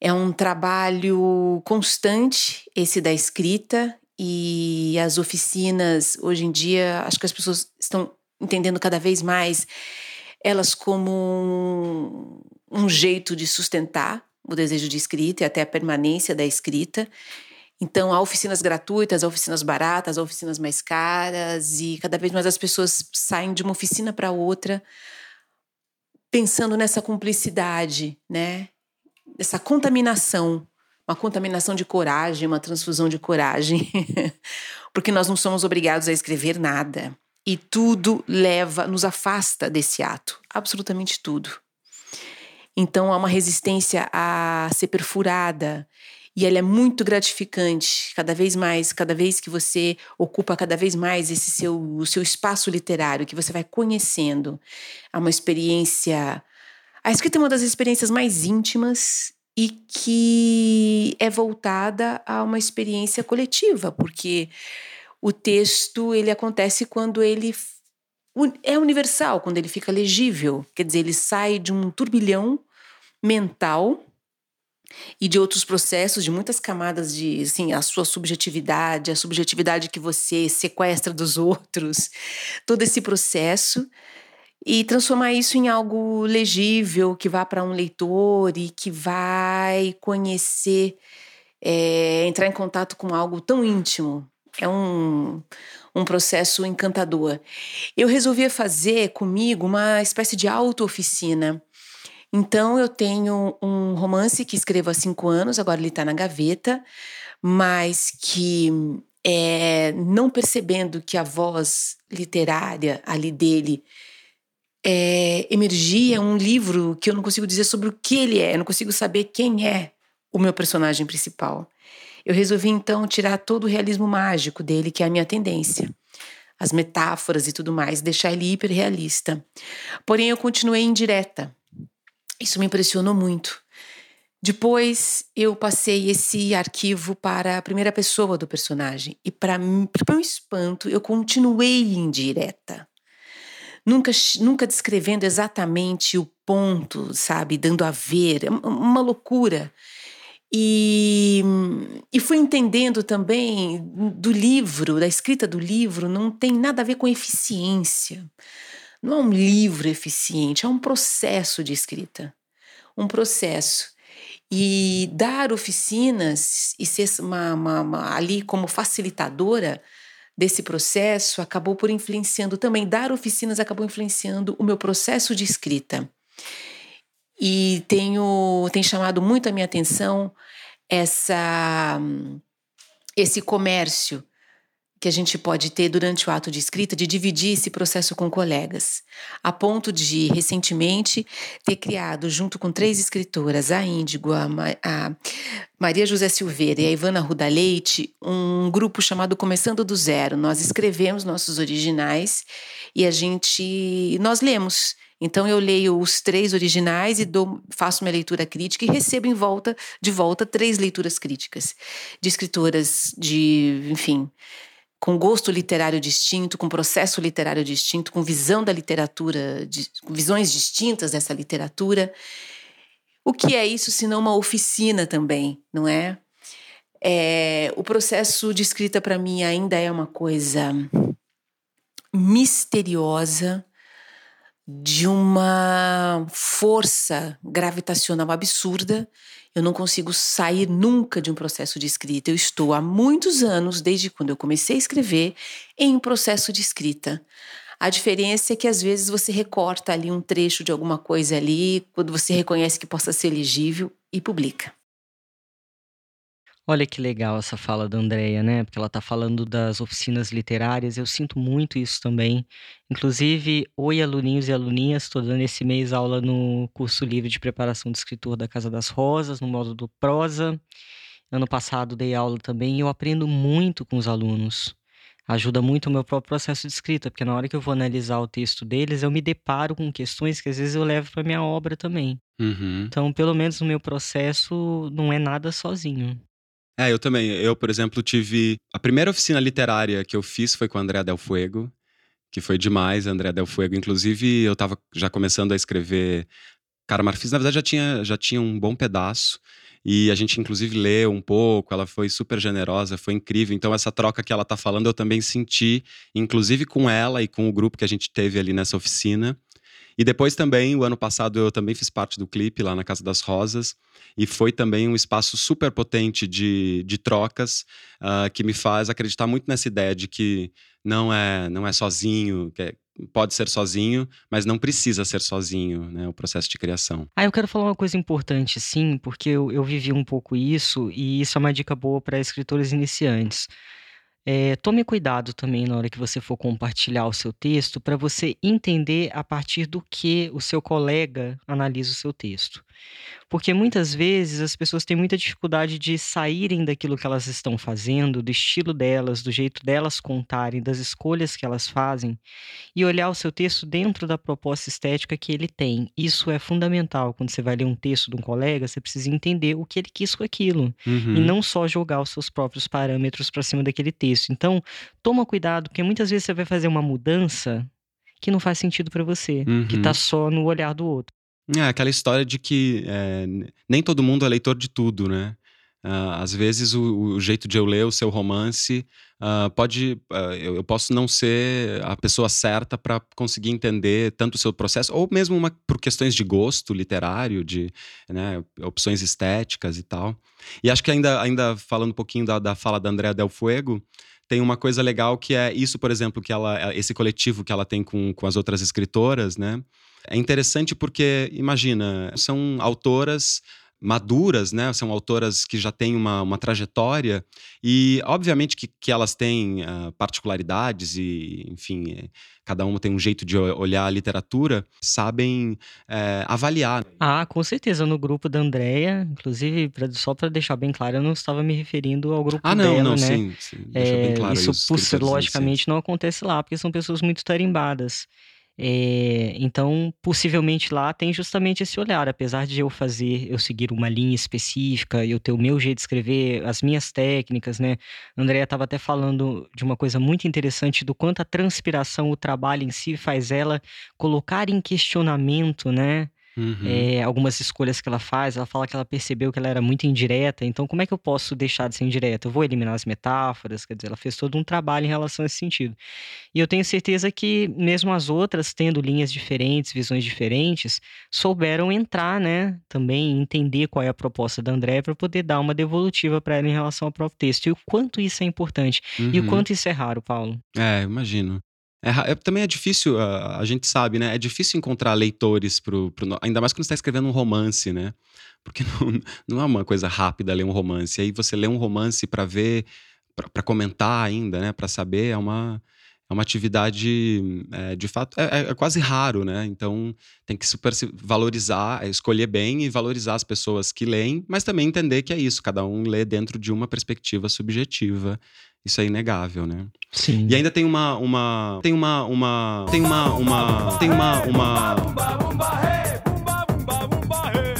É um trabalho constante, esse da escrita, e as oficinas, hoje em dia, acho que as pessoas estão entendendo cada vez mais elas como um, um jeito de sustentar o desejo de escrita e até a permanência da escrita. Então, há oficinas gratuitas, há oficinas baratas, há oficinas mais caras, e cada vez mais as pessoas saem de uma oficina para outra pensando nessa cumplicidade, né? Essa contaminação, uma contaminação de coragem, uma transfusão de coragem, *laughs* porque nós não somos obrigados a escrever nada. E tudo leva, nos afasta desse ato, absolutamente tudo. Então há uma resistência a ser perfurada, e ela é muito gratificante, cada vez mais, cada vez que você ocupa cada vez mais esse seu, o seu espaço literário, que você vai conhecendo. É uma experiência a escrita é uma das experiências mais íntimas e que é voltada a uma experiência coletiva, porque o texto ele acontece quando ele é universal, quando ele fica legível, quer dizer, ele sai de um turbilhão mental e de outros processos, de muitas camadas de, assim, a sua subjetividade, a subjetividade que você sequestra dos *laughs* outros, todo esse processo e transformar isso em algo legível, que vá para um leitor e que vai conhecer, é, entrar em contato com algo tão íntimo. É um, um processo encantador. Eu resolvi fazer comigo uma espécie de auto-oficina. Então, eu tenho um romance que escrevo há cinco anos, agora ele está na gaveta, mas que é, não percebendo que a voz literária ali dele é, Emergia, um livro que eu não consigo dizer sobre o que ele é, eu não consigo saber quem é o meu personagem principal. Eu resolvi então tirar todo o realismo mágico dele, que é a minha tendência, as metáforas e tudo mais, deixar ele hiperrealista. Porém, eu continuei indireta. Isso me impressionou muito. Depois eu passei esse arquivo para a primeira pessoa do personagem e para meu espanto eu continuei indireta nunca, nunca descrevendo exatamente o ponto, sabe? Dando a ver, é uma loucura. E, e fui entendendo também do livro, da escrita do livro, não tem nada a ver com eficiência. Não é um livro eficiente, é um processo de escrita. Um processo. E dar oficinas e ser uma, uma, uma, ali como facilitadora desse processo acabou por influenciando também. Dar oficinas acabou influenciando o meu processo de escrita. E tenho, tem chamado muito a minha atenção essa, esse comércio que a gente pode ter durante o ato de escrita, de dividir esse processo com colegas, a ponto de, recentemente, ter criado, junto com três escritoras, a Índigo, a, a Maria José Silveira e a Ivana Ruda Leite, um grupo chamado Começando do Zero. Nós escrevemos nossos originais e a gente, nós lemos então eu leio os três originais e dou, faço minha leitura crítica e recebo em volta de volta três leituras críticas de escritoras de, enfim, com gosto literário distinto, com processo literário distinto, com visão da literatura, visões distintas dessa literatura. O que é isso se não uma oficina também, não é? é o processo de escrita para mim ainda é uma coisa misteriosa, de uma força gravitacional absurda. Eu não consigo sair nunca de um processo de escrita. Eu estou há muitos anos, desde quando eu comecei a escrever, em um processo de escrita. A diferença é que às vezes você recorta ali um trecho de alguma coisa ali, quando você reconhece que possa ser legível e publica. Olha que legal essa fala da Andrea, né? Porque ela está falando das oficinas literárias. Eu sinto muito isso também. Inclusive, oi, aluninhos e aluninhas, estou dando esse mês aula no curso livre de preparação de escritor da Casa das Rosas, no módulo prosa. Ano passado dei aula também e eu aprendo muito com os alunos. Ajuda muito o meu próprio processo de escrita, porque na hora que eu vou analisar o texto deles, eu me deparo com questões que às vezes eu levo para minha obra também. Uhum. Então, pelo menos no meu processo, não é nada sozinho. É, eu também. Eu, por exemplo, tive. A primeira oficina literária que eu fiz foi com a Andrea Del Fuego, que foi demais, Andrea Del Fuego. Inclusive, eu estava já começando a escrever Cara Marfis. Na verdade, já tinha, já tinha um bom pedaço. E a gente, inclusive, leu um pouco. Ela foi super generosa, foi incrível. Então, essa troca que ela está falando, eu também senti, inclusive com ela e com o grupo que a gente teve ali nessa oficina. E depois também, o ano passado, eu também fiz parte do clipe lá na Casa das Rosas. E foi também um espaço super potente de, de trocas uh, que me faz acreditar muito nessa ideia de que não é, não é sozinho, que é, pode ser sozinho, mas não precisa ser sozinho, né? O processo de criação. Ah, eu quero falar uma coisa importante, sim, porque eu, eu vivi um pouco isso e isso é uma dica boa para escritores iniciantes. É, tome cuidado também na hora que você for compartilhar o seu texto, para você entender a partir do que o seu colega analisa o seu texto. Porque muitas vezes as pessoas têm muita dificuldade de saírem daquilo que elas estão fazendo, do estilo delas, do jeito delas contarem, das escolhas que elas fazem, e olhar o seu texto dentro da proposta estética que ele tem. Isso é fundamental. Quando você vai ler um texto de um colega, você precisa entender o que ele quis com aquilo, uhum. e não só jogar os seus próprios parâmetros para cima daquele texto. Então, toma cuidado, porque muitas vezes você vai fazer uma mudança que não faz sentido para você, uhum. que está só no olhar do outro. É aquela história de que é, nem todo mundo é leitor de tudo, né? Uh, às vezes o, o, jeito de eu ler o seu romance uh, pode uh, eu, eu, posso não ser a pessoa certa para conseguir entender tanto o seu processo ou mesmo uma, por questões de gosto literário de né, opções estéticas e tal e acho que ainda ainda falando um pouquinho da, da fala da Andrea Del Fuego tem uma coisa legal que é isso por exemplo que ela esse coletivo que ela tem com, com as outras escritoras né? É interessante porque, imagina, são autoras maduras, né? São autoras que já têm uma, uma trajetória e, obviamente, que, que elas têm uh, particularidades e, enfim, cada uma tem um jeito de olhar a literatura, sabem é, avaliar. Ah, com certeza. No grupo da Andrea, inclusive, só para deixar bem claro, eu não estava me referindo ao grupo ah, não, dela, não, né? Sim, sim. Deixa é, bem claro isso, logicamente, não acontece lá, porque são pessoas muito tarimbadas. É, então, possivelmente lá tem justamente esse olhar, apesar de eu fazer, eu seguir uma linha específica, eu ter o meu jeito de escrever, as minhas técnicas, né? Andrea estava até falando de uma coisa muito interessante do quanto a transpiração, o trabalho em si faz ela colocar em questionamento, né? Uhum. Eh, algumas escolhas que ela faz, ela fala que ela percebeu que ela era muito indireta, então como é que eu posso deixar de ser indireta? Eu vou eliminar as metáforas, quer dizer, ela fez todo um trabalho em relação a esse sentido. E eu tenho certeza que mesmo as outras, tendo linhas diferentes, visões diferentes, souberam entrar, né, também entender qual é a proposta da Andréia para poder dar uma devolutiva para ela em relação ao próprio texto. E o quanto isso é importante e o Uhum. quanto isso é raro, Paulo. É, imagino. É é também é difícil, a a gente sabe, né, é difícil encontrar leitores para o para o no ainda mais quando você tá escrevendo um romance, né, porque *laughs* não não é uma coisa rápida ler um romance, aí você lê um romance para ver, pra comentar ainda, né, pra saber, é uma é uma atividade, eh, de fato é é é quase raro, né, então tem que super se valorizar, escolher bem e valorizar as pessoas que leem, mas também entender que é isso, cada um lê dentro de uma perspectiva subjetiva, isso é inegável, né. Sim. E ainda tem uma uma tem uma uma tem uma uma tem uma uma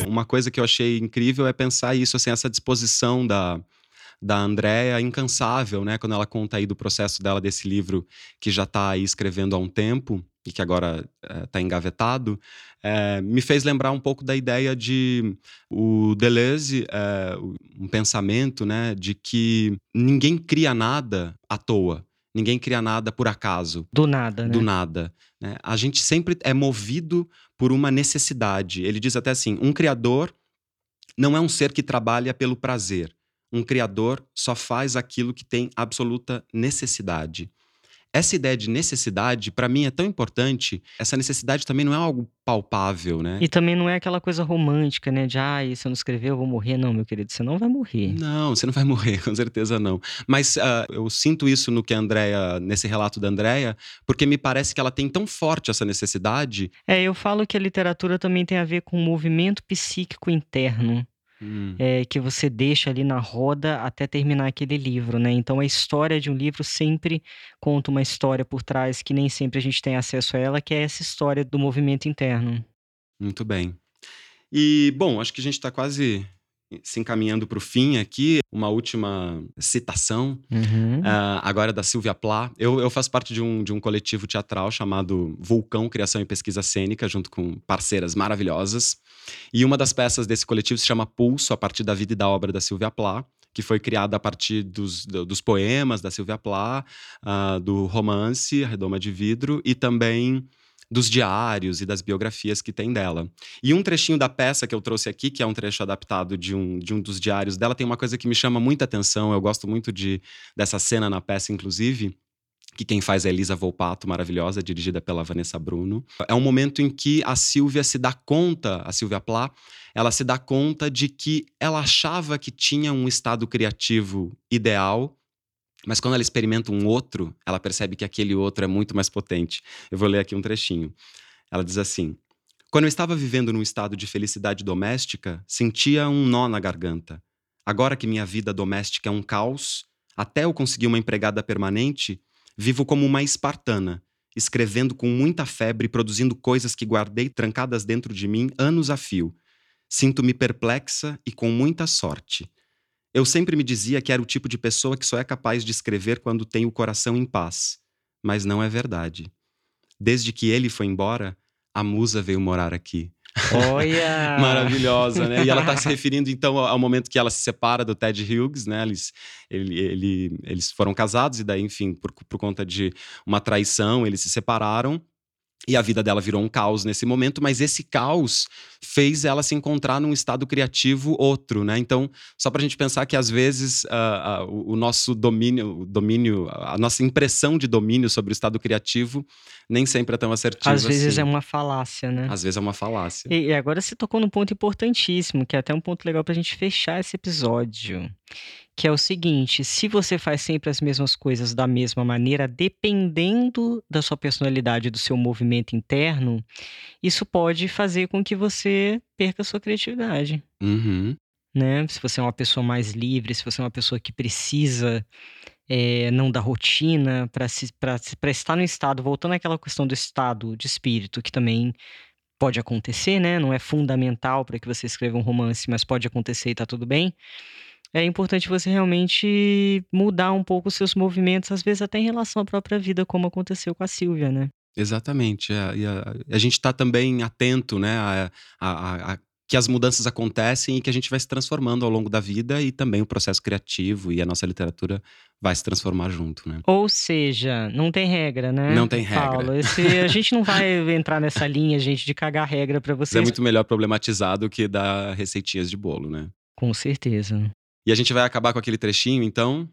uma coisa que eu achei incrível é pensar isso, assim, essa disposição da da Andréia incansável, né, quando ela conta aí do processo dela desse livro que já tá aí escrevendo há um tempo e que agora, eh, tá engavetado, eh, me fez lembrar um pouco da ideia de o Deleuze, eh, um pensamento, né, de que ninguém cria nada à toa, ninguém cria nada por acaso. Do nada, né. Do nada, né. A gente sempre é movido por uma necessidade. Ele diz até assim: "Um criador não é um ser que trabalha pelo prazer. Um criador só faz aquilo que tem absoluta necessidade". Essa ideia de necessidade, pra mim, é tão importante. Essa necessidade também não é algo palpável, né. E também não é aquela coisa romântica, né, de: "Ai, se eu não escrever eu vou morrer". Não, meu querido, você não vai morrer. Não, você não vai *laughs* morrer, com certeza não. Mas, hã, eu sinto isso no que a Andréia nesse relato da Andréia, porque me parece que ela tem tão forte essa necessidade É, eu falo que a literatura também tem a ver com o movimento psíquico interno, Hum. eh, que você deixa ali na roda até terminar aquele livro, né. Então a história de um livro sempre conta uma história por trás que nem sempre a gente tem acesso a ela, que é essa história do movimento interno. Muito bem. E, bom, acho que a gente tá quase se encaminhando para o fim aqui. Uma última citação, Uhum. hã, agora da Sylvia Plath. Eu eu faço parte de um de um coletivo teatral chamado Vulcão Criação e Pesquisa Cênica, junto com parceiras maravilhosas. E uma das peças desse coletivo se chama Pulso, a partir da vida e da obra da Sylvia Plath, que foi criada a partir dos do dos poemas da Sylvia Plath, hã, do romance Redoma de Vidro e também dos diários e das biografias que tem dela. E um trechinho da peça que eu trouxe aqui, que é um trecho adaptado de um de um dos diários dela, tem uma coisa que me chama muita atenção, eu gosto muito de dessa cena na peça inclusive, que quem faz é Elisa Volpato, maravilhosa, dirigida pela Vanessa Bruno. É um momento em que a Sylvia se dá conta, a Sylvia Plath, ela se dá conta de que ela achava que tinha um estado criativo ideal, mas quando ela experimenta um outro, ela percebe que aquele outro é muito mais potente. Eu vou ler aqui um trechinho. Ela diz assim: "Quando eu estava vivendo num estado de felicidade doméstica, sentia um nó na garganta. Agora que minha vida doméstica é um caos, até eu conseguir uma empregada permanente, vivo como uma espartana, escrevendo com muita febre e produzindo coisas que guardei trancadas dentro de mim anos a fio. Sinto-me perplexa e com muita sorte. Eu sempre me dizia que era o tipo de pessoa que só é capaz de escrever quando tem o coração em paz, mas não é verdade. Desde que ele foi embora, a musa veio morar aqui." Olha! *laughs* Maravilhosa, né. E ela tá se referindo então ao momento que ela se separa do Ted Hughes, né, eles ele ele eles foram casados e daí, enfim, por por conta de uma traição, eles se separaram, e a vida dela virou um caos nesse momento, mas esse caos fez ela se encontrar num estado criativo outro, né. Então, só pra gente pensar que às vezes, hã hã, o nosso domínio o domínio a nossa impressão de domínio sobre o estado criativo nem sempre é tão assertiva Às vezes assim. é uma falácia, né. Às vezes é uma falácia. E e agora você tocou num ponto importantíssimo, que é até um ponto legal pra gente fechar esse episódio, que é o seguinte: se você faz sempre as mesmas coisas da mesma maneira, dependendo da sua personalidade, do seu movimento interno, isso pode fazer com que você perca a sua criatividade. Uhum. Né, se você é uma pessoa mais livre, se você é uma pessoa que precisa, eh, não da rotina pra estar no estado voltando àquela questão do estado de espírito, que também pode acontecer, né, não é fundamental pra que você escreva um romance, mas pode acontecer e tá tudo bem. É importante você realmente mudar um pouco os seus movimentos, às vezes até em relação à própria vida, como aconteceu com a Sylvia, né. Exatamente. A, e a, a gente está também atento, né, a, a, a, que as mudanças acontecem e que a gente vai se transformando ao longo da vida e também o processo criativo e a nossa literatura vai se transformar junto, né? Ou seja, não tem regra, né? Não tem regra. Paulo, esse, a gente não vai entrar nessa linha, gente, de cagar regra para vocês. É muito melhor problematizar do que dar receitinhas de bolo, né? Com certeza. E a gente vai acabar com aquele trechinho, então?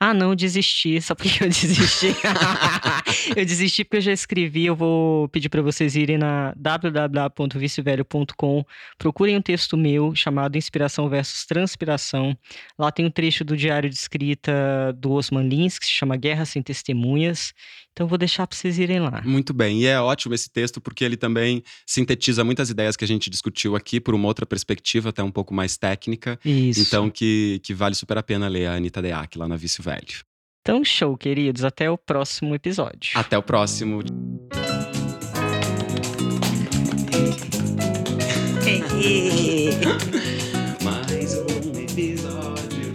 Ah, não, desisti. Só porque eu desisti. *laughs* *laughs* eu desisti porque eu já escrevi. Eu vou pedir para vocês irem na www.vicevelho.com. Procurem um texto meu chamado Inspiração versus Transpiração. Lá tem um trecho do diário de escrita do Osman Lins, que se chama Guerra Sem Testemunhas. Então, eu vou deixar para vocês irem lá. Muito bem. E é ótimo esse texto porque ele também sintetiza muitas ideias que a gente discutiu aqui por uma outra perspectiva, até um pouco mais técnica. Isso. Então, que, que vale super a pena ler a Anitta Deac lá na Vício Velho. Então, show, queridos. Até o próximo episódio. Até o próximo. *laughs* Mais um episódio.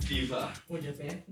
*laughs* Viva! Onde é perto?